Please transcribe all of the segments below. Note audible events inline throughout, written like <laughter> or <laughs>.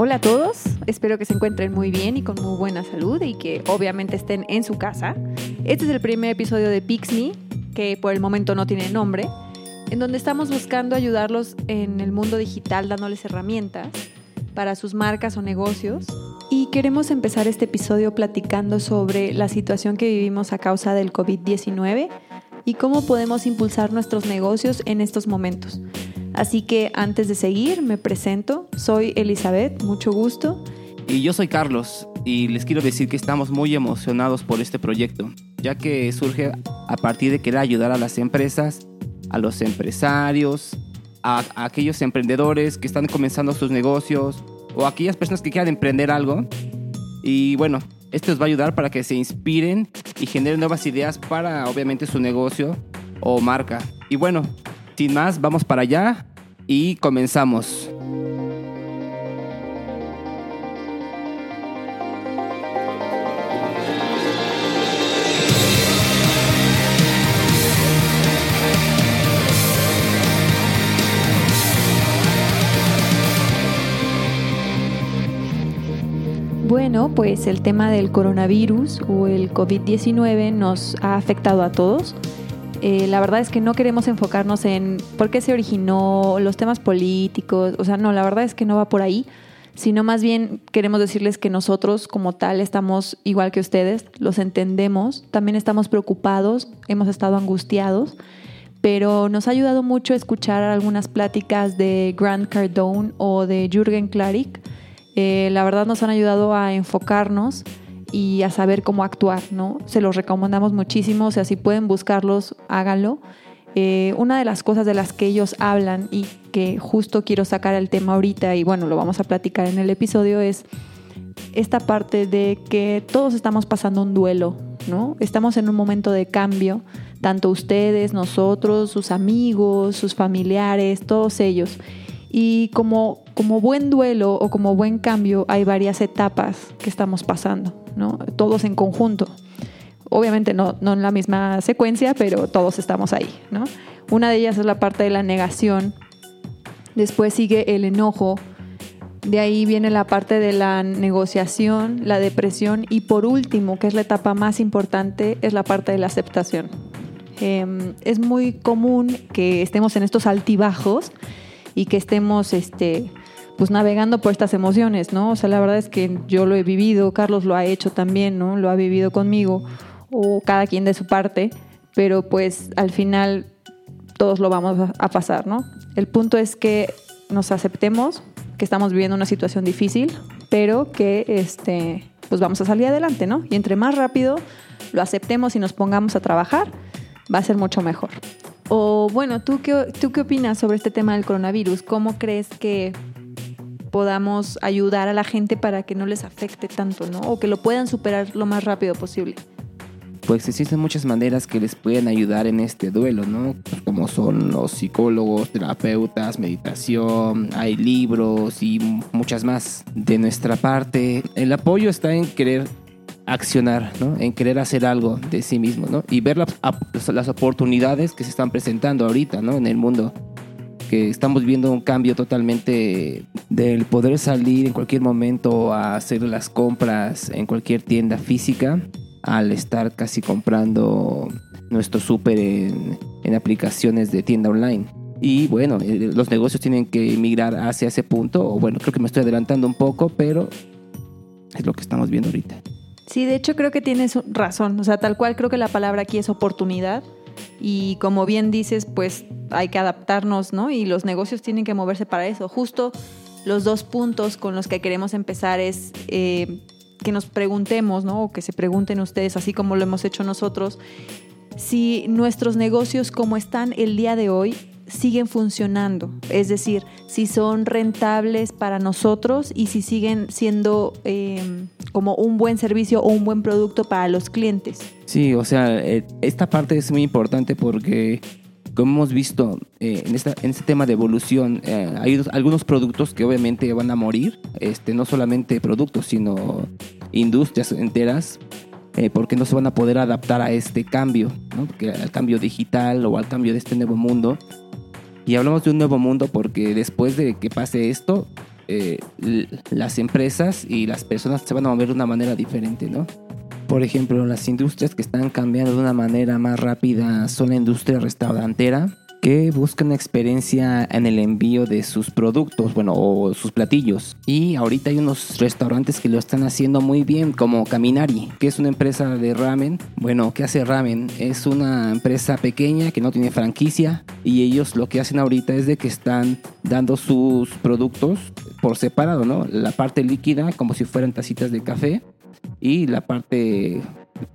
Hola a todos, espero que se encuentren muy bien y con muy buena salud y que obviamente estén en su casa. Este es el primer episodio de Pixme, que por el momento no tiene nombre, en donde estamos buscando ayudarlos en el mundo digital dándoles herramientas para sus marcas o negocios. Y queremos empezar este episodio platicando sobre la situación que vivimos a causa del COVID-19 y cómo podemos impulsar nuestros negocios en estos momentos. Así que antes de seguir, me presento. Soy Elizabeth, mucho gusto. Y yo soy Carlos y les quiero decir que estamos muy emocionados por este proyecto, ya que surge a partir de querer ayudar a las empresas, a los empresarios, a, aquellos emprendedores que están comenzando sus negocios o a aquellas personas que quieran emprender algo. Y bueno, esto les va a ayudar para que se inspiren y generen nuevas ideas para obviamente su negocio o marca. Y bueno, sin más, vamos para allá y comenzamos. Bueno, pues el tema del coronavirus o el COVID-19 nos ha afectado a todos. Eh, la verdad es que no queremos enfocarnos en por qué se originó, los temas políticos, o sea, no, la verdad es que no va por ahí, sino más bien queremos decirles que nosotros como tal estamos igual que ustedes, los entendemos, también estamos preocupados, hemos estado angustiados, pero nos ha ayudado mucho escuchar algunas pláticas de Grant Cardone o de Jürgen Klarik. Eh, la verdad nos han ayudado a enfocarnos y a saber cómo actuar, ¿no? Se los recomendamos muchísimo, o sea, si pueden buscarlos, háganlo. Eh, una de las cosas de las que ellos hablan y que justo quiero sacar el tema ahorita y bueno, lo vamos a platicar en el episodio es esta parte de que todos estamos pasando un duelo, ¿no? Estamos en un momento de cambio, tanto ustedes, nosotros, sus amigos, sus familiares, todos ellos. Y como, como buen duelo o como buen cambio hay varias etapas que estamos pasando, Todos en conjunto. Obviamente no, en la misma secuencia, pero todos estamos ahí, ¿no? Una de ellas es la parte de la negación, después sigue el enojo, de ahí viene la parte de la negociación, la depresión y por último, que es la etapa más importante, es la parte de la aceptación. Eh, es muy común que estemos en estos altibajos y que estemos este, pues navegando por estas emociones, ¿no? O sea, la verdad es que yo lo he vivido, Carlos lo ha hecho también, ¿no? Lo ha vivido conmigo, o cada quien de su parte, pero pues al final todos lo vamos a pasar, ¿no? El punto es que nos aceptemos que estamos viviendo una situación difícil, pero que este, pues vamos a salir adelante, ¿no? Y entre más rápido lo aceptemos y nos pongamos a trabajar, va a ser mucho mejor. O bueno, ¿tú qué, ¿tú qué opinas sobre este tema del coronavirus? ¿Cómo crees que podamos ayudar a la gente para que no les afecte tanto, ¿no? O que lo puedan superar lo más rápido posible. Pues existen muchas maneras que les pueden ayudar en este duelo, ¿no? Como son los psicólogos, terapeutas, meditación, hay libros y muchas más. De nuestra parte, el apoyo está en querer accionar, ¿no? En querer hacer algo de sí mismo, ¿no? Y ver las oportunidades que se están presentando ahorita, ¿no? En el mundo. Que estamos viendo un cambio totalmente del poder salir en cualquier momento a hacer las compras en cualquier tienda física al estar casi comprando nuestro súper en, en aplicaciones de tienda online. Y bueno, eh, los negocios tienen que migrar hacia ese punto. O bueno, creo que me estoy adelantando un poco, pero es lo que estamos viendo ahorita. Sí, de hecho creo que tienes razón. O sea, tal cual creo que la palabra aquí es oportunidad. Y como bien dices, pues hay que adaptarnos, ¿no? Y los negocios tienen que moverse para eso. Justo los dos puntos con los que queremos empezar es eh, que nos preguntemos, ¿no? O que se pregunten ustedes, así como lo hemos hecho nosotros, si nuestros negocios como están el día de hoy siguen funcionando, es decir, si son rentables para nosotros y si siguen siendo eh, como un buen servicio o un buen producto para los clientes. Sí, o sea, eh, esta parte es muy importante porque como hemos visto eh, en, esta, en este tema de evolución, eh, hay algunos productos que obviamente van a morir, este, no solamente productos, sino industrias enteras, porque no se van a poder adaptar a este cambio, ¿no? al cambio digital o al cambio de este nuevo mundo. Y hablamos de un nuevo mundo porque después de que pase esto, eh, las empresas y las personas se van a mover de una manera diferente, ¿no? Por ejemplo, las industrias que están cambiando de una manera más rápida son la industria restaurantera, que buscan experiencia en el envío de sus productos, bueno, o sus platillos. Y ahorita hay unos restaurantes que lo están haciendo muy bien, como Caminari, que es una empresa de ramen. Bueno, ¿qué hace ramen? Es una empresa pequeña que no tiene franquicia y ellos lo que hacen ahorita es de que están dando sus productos por separado, ¿no? La parte líquida como si fueran tacitas de café y la parte,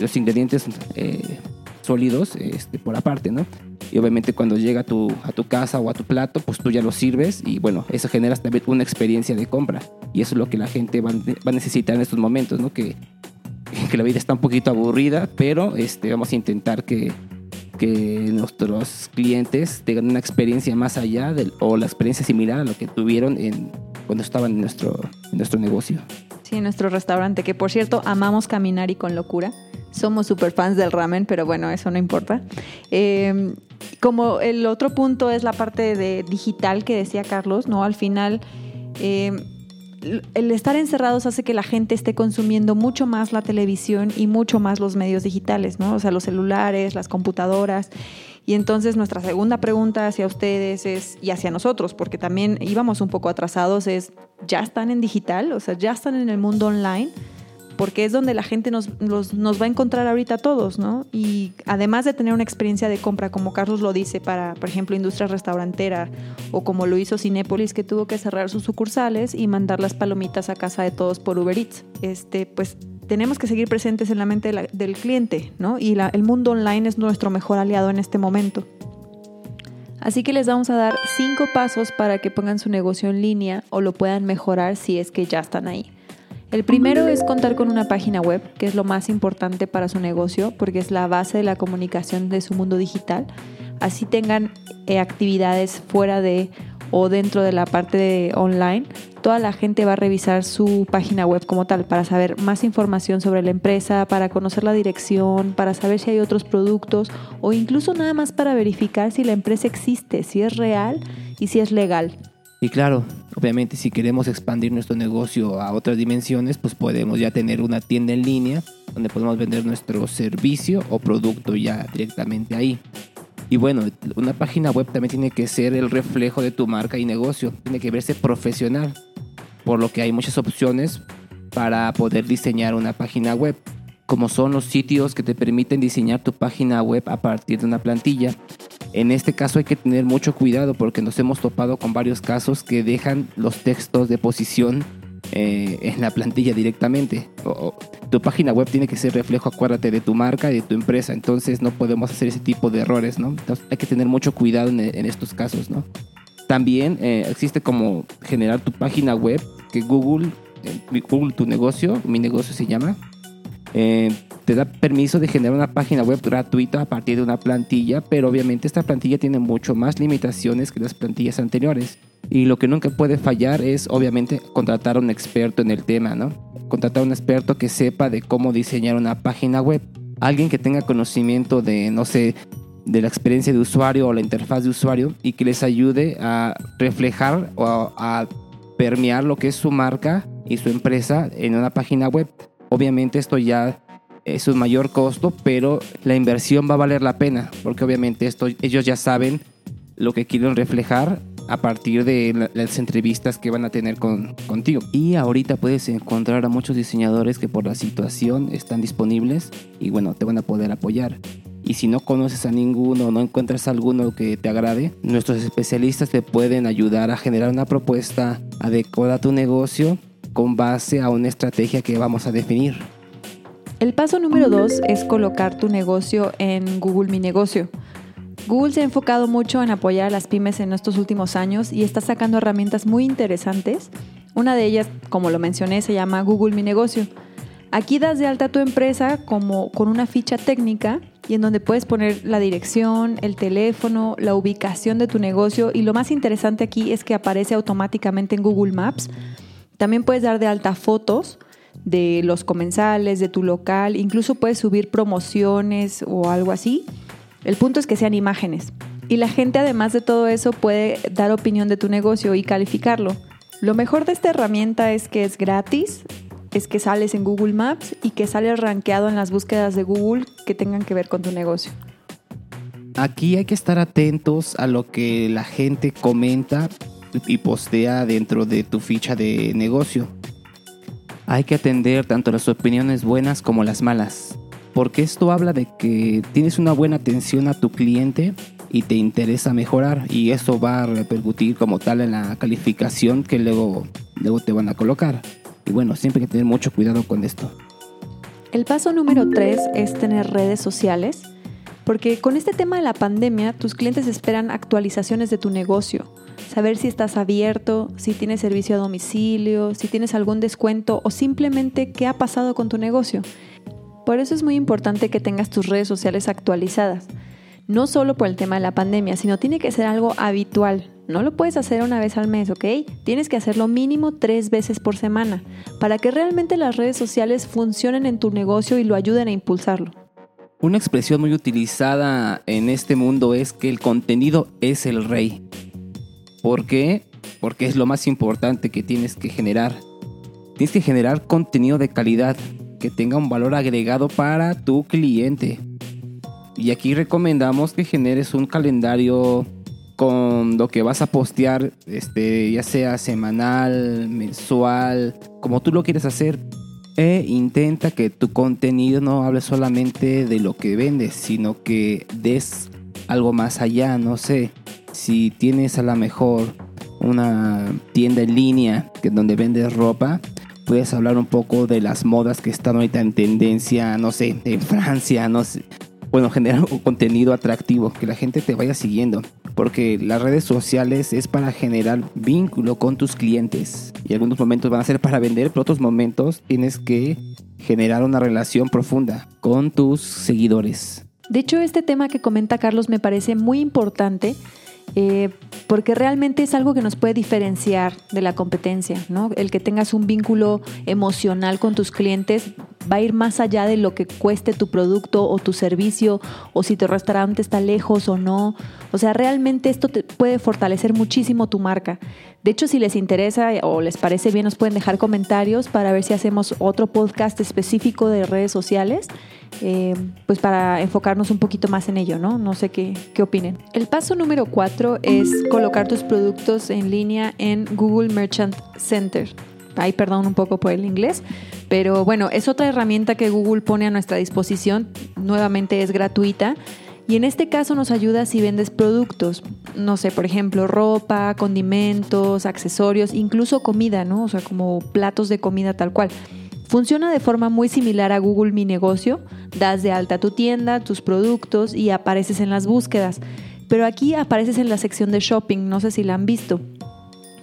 los ingredientes eh, sólidos este, por aparte, ¿no? Y obviamente cuando llega a tu, a tu casa o a tu plato, pues tú ya lo sirves y bueno, eso genera también una experiencia de compra. Y eso es lo que la gente va, va a necesitar en estos momentos, ¿no? Que, <laughs> que la vida está un poquito aburrida, pero este, vamos a intentar que, que nuestros clientes tengan una experiencia más allá del, o la experiencia similar a lo que tuvieron en, cuando estaban en nuestro, en nuestro negocio. Sí, en nuestro restaurante, que por cierto amamos caminar y con locura. Somos super fans del ramen, pero bueno, eso no importa. Eh, como el otro punto es la parte de digital que decía Carlos, ¿no? Al final, eh, el estar encerrados hace que la gente esté consumiendo mucho más la televisión y mucho más los medios digitales, ¿no? O sea, los celulares, las computadoras. Y entonces nuestra segunda pregunta hacia ustedes es, y hacia nosotros, porque también íbamos un poco atrasados, es, ¿ya están en digital? O sea, ¿ya están en el mundo online? Porque es donde la gente nos, nos, va a encontrar ahorita a todos, ¿no? Y además de tener una experiencia de compra, como Carlos lo dice, para, por ejemplo, industria restaurantera, o como lo hizo Cinépolis, que tuvo que cerrar sus sucursales y mandar las palomitas a casa de todos por Uber Eats, este, pues tenemos que seguir presentes en la mente del cliente, ¿no? Y el mundo online es nuestro mejor aliado en este momento. Así que les vamos a dar cinco pasos para que pongan su negocio en línea o lo puedan mejorar si es que ya están ahí. El primero es contar con una página web, que es lo más importante para su negocio, porque es la base de la comunicación de su mundo digital. Así tengan eh, actividades fuera de o dentro de la parte de online, toda la gente va a revisar su página web como tal para saber más información sobre la empresa, para conocer la dirección, para saber si hay otros productos o incluso nada más para verificar si la empresa existe, si es real y si es legal. Y claro, obviamente si queremos expandir nuestro negocio a otras dimensiones, pues podemos ya tener una tienda en línea donde podemos vender nuestro servicio o producto ya directamente ahí. Y bueno, una página web también tiene que ser el reflejo de tu marca y negocio, tiene que verse profesional, por lo que hay muchas opciones para poder diseñar una página web, como son los sitios que te permiten diseñar tu página web a partir de una plantilla en este caso hay que tener mucho cuidado porque nos hemos topado con varios casos que dejan los textos de posición eh, en la plantilla directamente. tu página web tiene que ser reflejo, acuérdate, de tu marca y de tu empresa. Entonces no podemos hacer ese tipo de errores, ¿no? Entonces hay que tener mucho cuidado en, estos casos, ¿no? También eh, existe como generar tu página web que Google, eh, Google tu negocio, mi negocio se llama, eh, te da permiso de generar una página web gratuita a partir de una plantilla, pero obviamente esta plantilla tiene mucho más limitaciones que las plantillas anteriores. Y lo que nunca puede fallar es obviamente contratar a un experto en el tema, ¿no? Contratar a un experto que sepa de cómo diseñar una página web. Alguien que tenga conocimiento de, no sé, de la experiencia de usuario o la interfaz de usuario y que les ayude a reflejar o a permear lo que es su marca y su empresa en una página web. Obviamente esto ya es un mayor costo, pero la inversión va a valer la pena, porque obviamente esto, ellos ya saben lo que quieren reflejar a partir de las entrevistas que van a tener con, contigo. Y ahorita puedes encontrar a muchos diseñadores que por la situación están disponibles y bueno, te van a poder apoyar. Y si no conoces a ninguno, no encuentras alguno que te agrade, nuestros especialistas te pueden ayudar a generar una propuesta adecuada a tu negocio con base a una estrategia que vamos a definir. El paso número dos es colocar tu negocio en Google Mi Negocio. Google se ha enfocado mucho en apoyar a las pymes en estos últimos años y está sacando herramientas muy interesantes. Una de ellas, como lo mencioné, se llama Google Mi Negocio. Aquí das de alta tu empresa como con una ficha técnica y en donde puedes poner la dirección, el teléfono, la ubicación de tu negocio y lo más interesante aquí es que aparece automáticamente en Google Maps. También puedes dar de alta fotos de los comensales, de tu local, incluso puedes subir promociones o algo así. El punto es que sean imágenes. Y la gente además de todo eso puede dar opinión de tu negocio y calificarlo. Lo mejor de esta herramienta es que es gratis, es que sales en Google Maps y que sales rankeado en las búsquedas de Google que tengan que ver con tu negocio. Aquí hay que estar atentos a lo que la gente comenta y postea dentro de tu ficha de negocio. Hay que atender tanto las opiniones buenas como las malas, porque esto habla de que tienes una buena atención a tu cliente y te interesa mejorar y eso va a repercutir como tal en la calificación que luego, luego te van a colocar. Y bueno, siempre hay que tener mucho cuidado con esto. El paso número 3 es tener redes sociales, porque con este tema de la pandemia tus clientes esperan actualizaciones de tu negocio, saber si estás abierto, si tienes servicio a domicilio, si tienes algún descuento o simplemente qué ha pasado con tu negocio. Por eso es muy importante que tengas tus redes sociales actualizadas no solo por el tema de la pandemia, sino tiene que ser algo habitual. No lo puedes hacer una vez al mes, ¿ok? Tienes que hacerlo mínimo tres veces por semana para que realmente las redes sociales funcionen en tu negocio y lo ayuden a impulsarlo. Una expresión muy utilizada en este mundo es que el contenido es el rey. ¿Por qué? Porque es lo más importante que tienes que generar. Tienes que generar contenido de calidad que tenga un valor agregado para tu cliente. Y aquí recomendamos que generes un calendario con lo que vas a postear, este, ya sea semanal, mensual, como tú lo quieres hacer. E intenta que tu contenido no hable solamente de lo que vendes, sino que des algo más allá. No sé, si tienes a lo mejor una tienda en línea que donde vendes ropa, puedes hablar un poco de las modas que están ahorita en tendencia, no sé, en Francia, no sé, bueno, generar un contenido atractivo, que la gente te vaya siguiendo. Porque las redes sociales es para generar vínculo con tus clientes. Y algunos momentos van a ser para vender, pero otros momentos tienes que generar una relación profunda con tus seguidores. De hecho, este tema que comenta Carlos me parece muy importante eh, porque realmente es algo que nos puede diferenciar de la competencia, ¿no? El que tengas un vínculo emocional con tus clientes va a ir más allá de lo que cueste tu producto o tu servicio o si tu restaurante está lejos o no. O sea, realmente esto te puede fortalecer muchísimo tu marca. De hecho, si les interesa o les parece bien, nos pueden dejar comentarios para ver si hacemos otro podcast específico de redes sociales, eh, pues para enfocarnos un poquito más en ello, ¿no? No sé qué, qué opinen. El paso número cuatro es colocar tus productos en línea en Google Merchant Center. Ay, perdón un poco por el inglés, pero bueno, es otra herramienta que Google pone a nuestra disposición. Nuevamente es gratuita. Y en este caso nos ayuda si vendes productos, no sé, por ejemplo, ropa, condimentos, accesorios, incluso comida, ¿no? O sea, como platos de comida tal cual. Funciona de forma muy similar a Google Mi Negocio. Das de alta tu tienda, tus productos y apareces en las búsquedas. Pero aquí apareces en la sección de shopping, no sé si la han visto.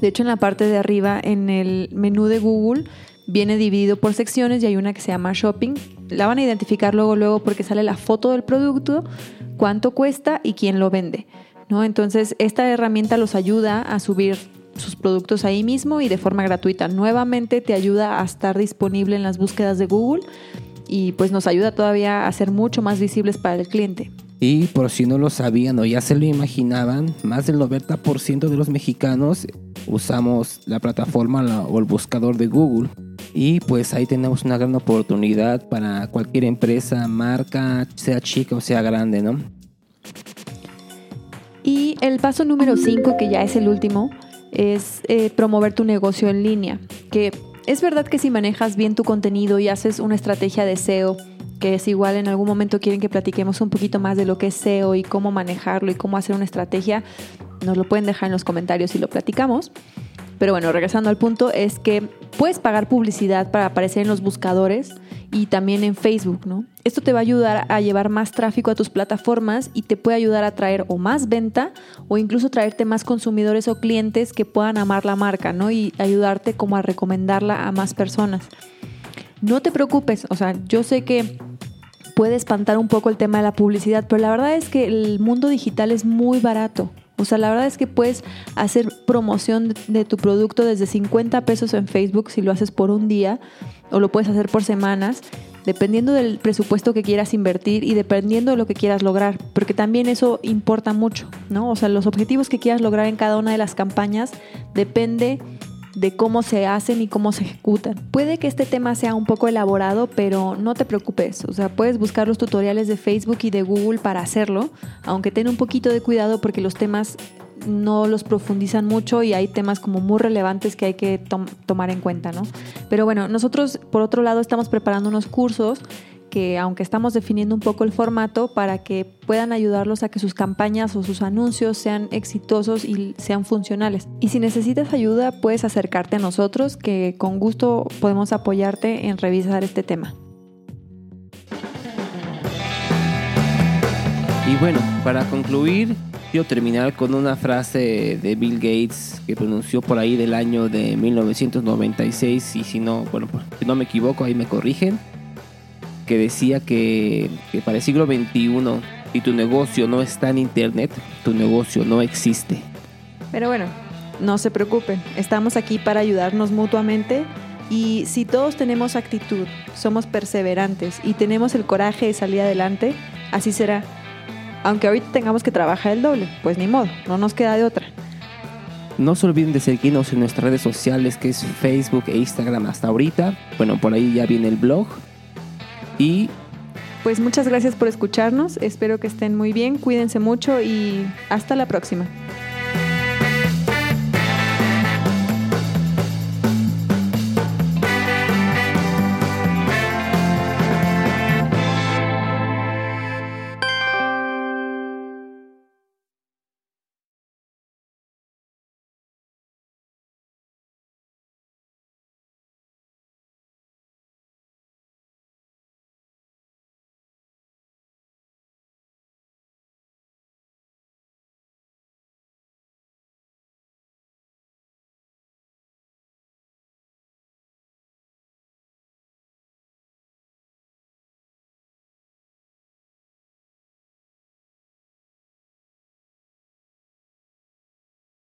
De hecho, en la parte de arriba, en el menú de Google, viene dividido por secciones y hay una que se llama shopping. La van a identificar luego, luego porque sale la foto del producto, cuánto cuesta y quién lo vende. ¿no? Entonces, esta herramienta los ayuda a subir sus productos ahí mismo y de forma gratuita. Nuevamente te ayuda a estar disponible en las búsquedas de Google y pues nos ayuda todavía a ser mucho más visibles para el cliente. Y por si no lo sabían o ya se lo imaginaban, más del 90% de los mexicanos usamos la plataforma o el buscador de Google. Y pues ahí tenemos una gran oportunidad para cualquier empresa, marca, sea chica o sea grande, ¿no? Y el paso número 5, que ya es el último, es eh, promover tu negocio en línea. Que es verdad que si manejas bien tu contenido y haces una estrategia de SEO, que es igual en algún momento quieren que platiquemos un poquito más de lo que es SEO y cómo manejarlo y cómo hacer una estrategia, nos lo pueden dejar en los comentarios y lo platicamos. Pero bueno, regresando al punto, es que puedes pagar publicidad para aparecer en los buscadores y también en Facebook, ¿no? Esto te va a ayudar a llevar más tráfico a tus plataformas y te puede ayudar a traer o más venta o incluso traerte más consumidores o clientes que puedan amar la marca, ¿no? Y ayudarte como a recomendarla a más personas. No te preocupes, o sea, yo sé que puede espantar un poco el tema de la publicidad, pero la verdad es que el mundo digital es muy barato. O sea, la verdad es que puedes hacer promoción de tu producto desde 50 pesos en Facebook si lo haces por un día o lo puedes hacer por semanas, dependiendo del presupuesto que quieras invertir y dependiendo de lo que quieras lograr, porque también eso importa mucho, ¿no? O sea, los objetivos que quieras lograr en cada una de las campañas depende de cómo se hacen y cómo se ejecutan. Puede que este tema sea un poco elaborado, pero no te preocupes, o sea, puedes buscar los tutoriales de Facebook y de Google para hacerlo, aunque ten un poquito de cuidado porque los temas no los profundizan mucho y hay temas como muy relevantes que hay que tomar en cuenta, ¿no? Pero bueno, nosotros por otro lado estamos preparando unos cursos que aunque estamos definiendo un poco el formato para que puedan ayudarlos a que sus campañas o sus anuncios sean exitosos y sean funcionales. Y si necesitas ayuda, puedes acercarte a nosotros que con gusto podemos apoyarte en revisar este tema. Y bueno, para concluir, quiero terminar con una frase de Bill Gates que pronunció por ahí del año de 1996 y si no, bueno, si no me equivoco, ahí me corrigen que decía que, para el siglo XXI, si tu negocio no está en Internet, tu negocio no existe. Pero bueno, no se preocupen, estamos aquí para ayudarnos mutuamente y si todos tenemos actitud, somos perseverantes y tenemos el coraje de salir adelante, así será. Aunque ahorita tengamos que trabajar el doble, pues ni modo, no nos queda de otra. No se olviden de seguirnos en nuestras redes sociales que es Facebook e Instagram hasta ahorita. Bueno, por ahí ya viene el blog y pues muchas gracias por escucharnos, espero que estén muy bien, cuídense mucho y hasta la próxima.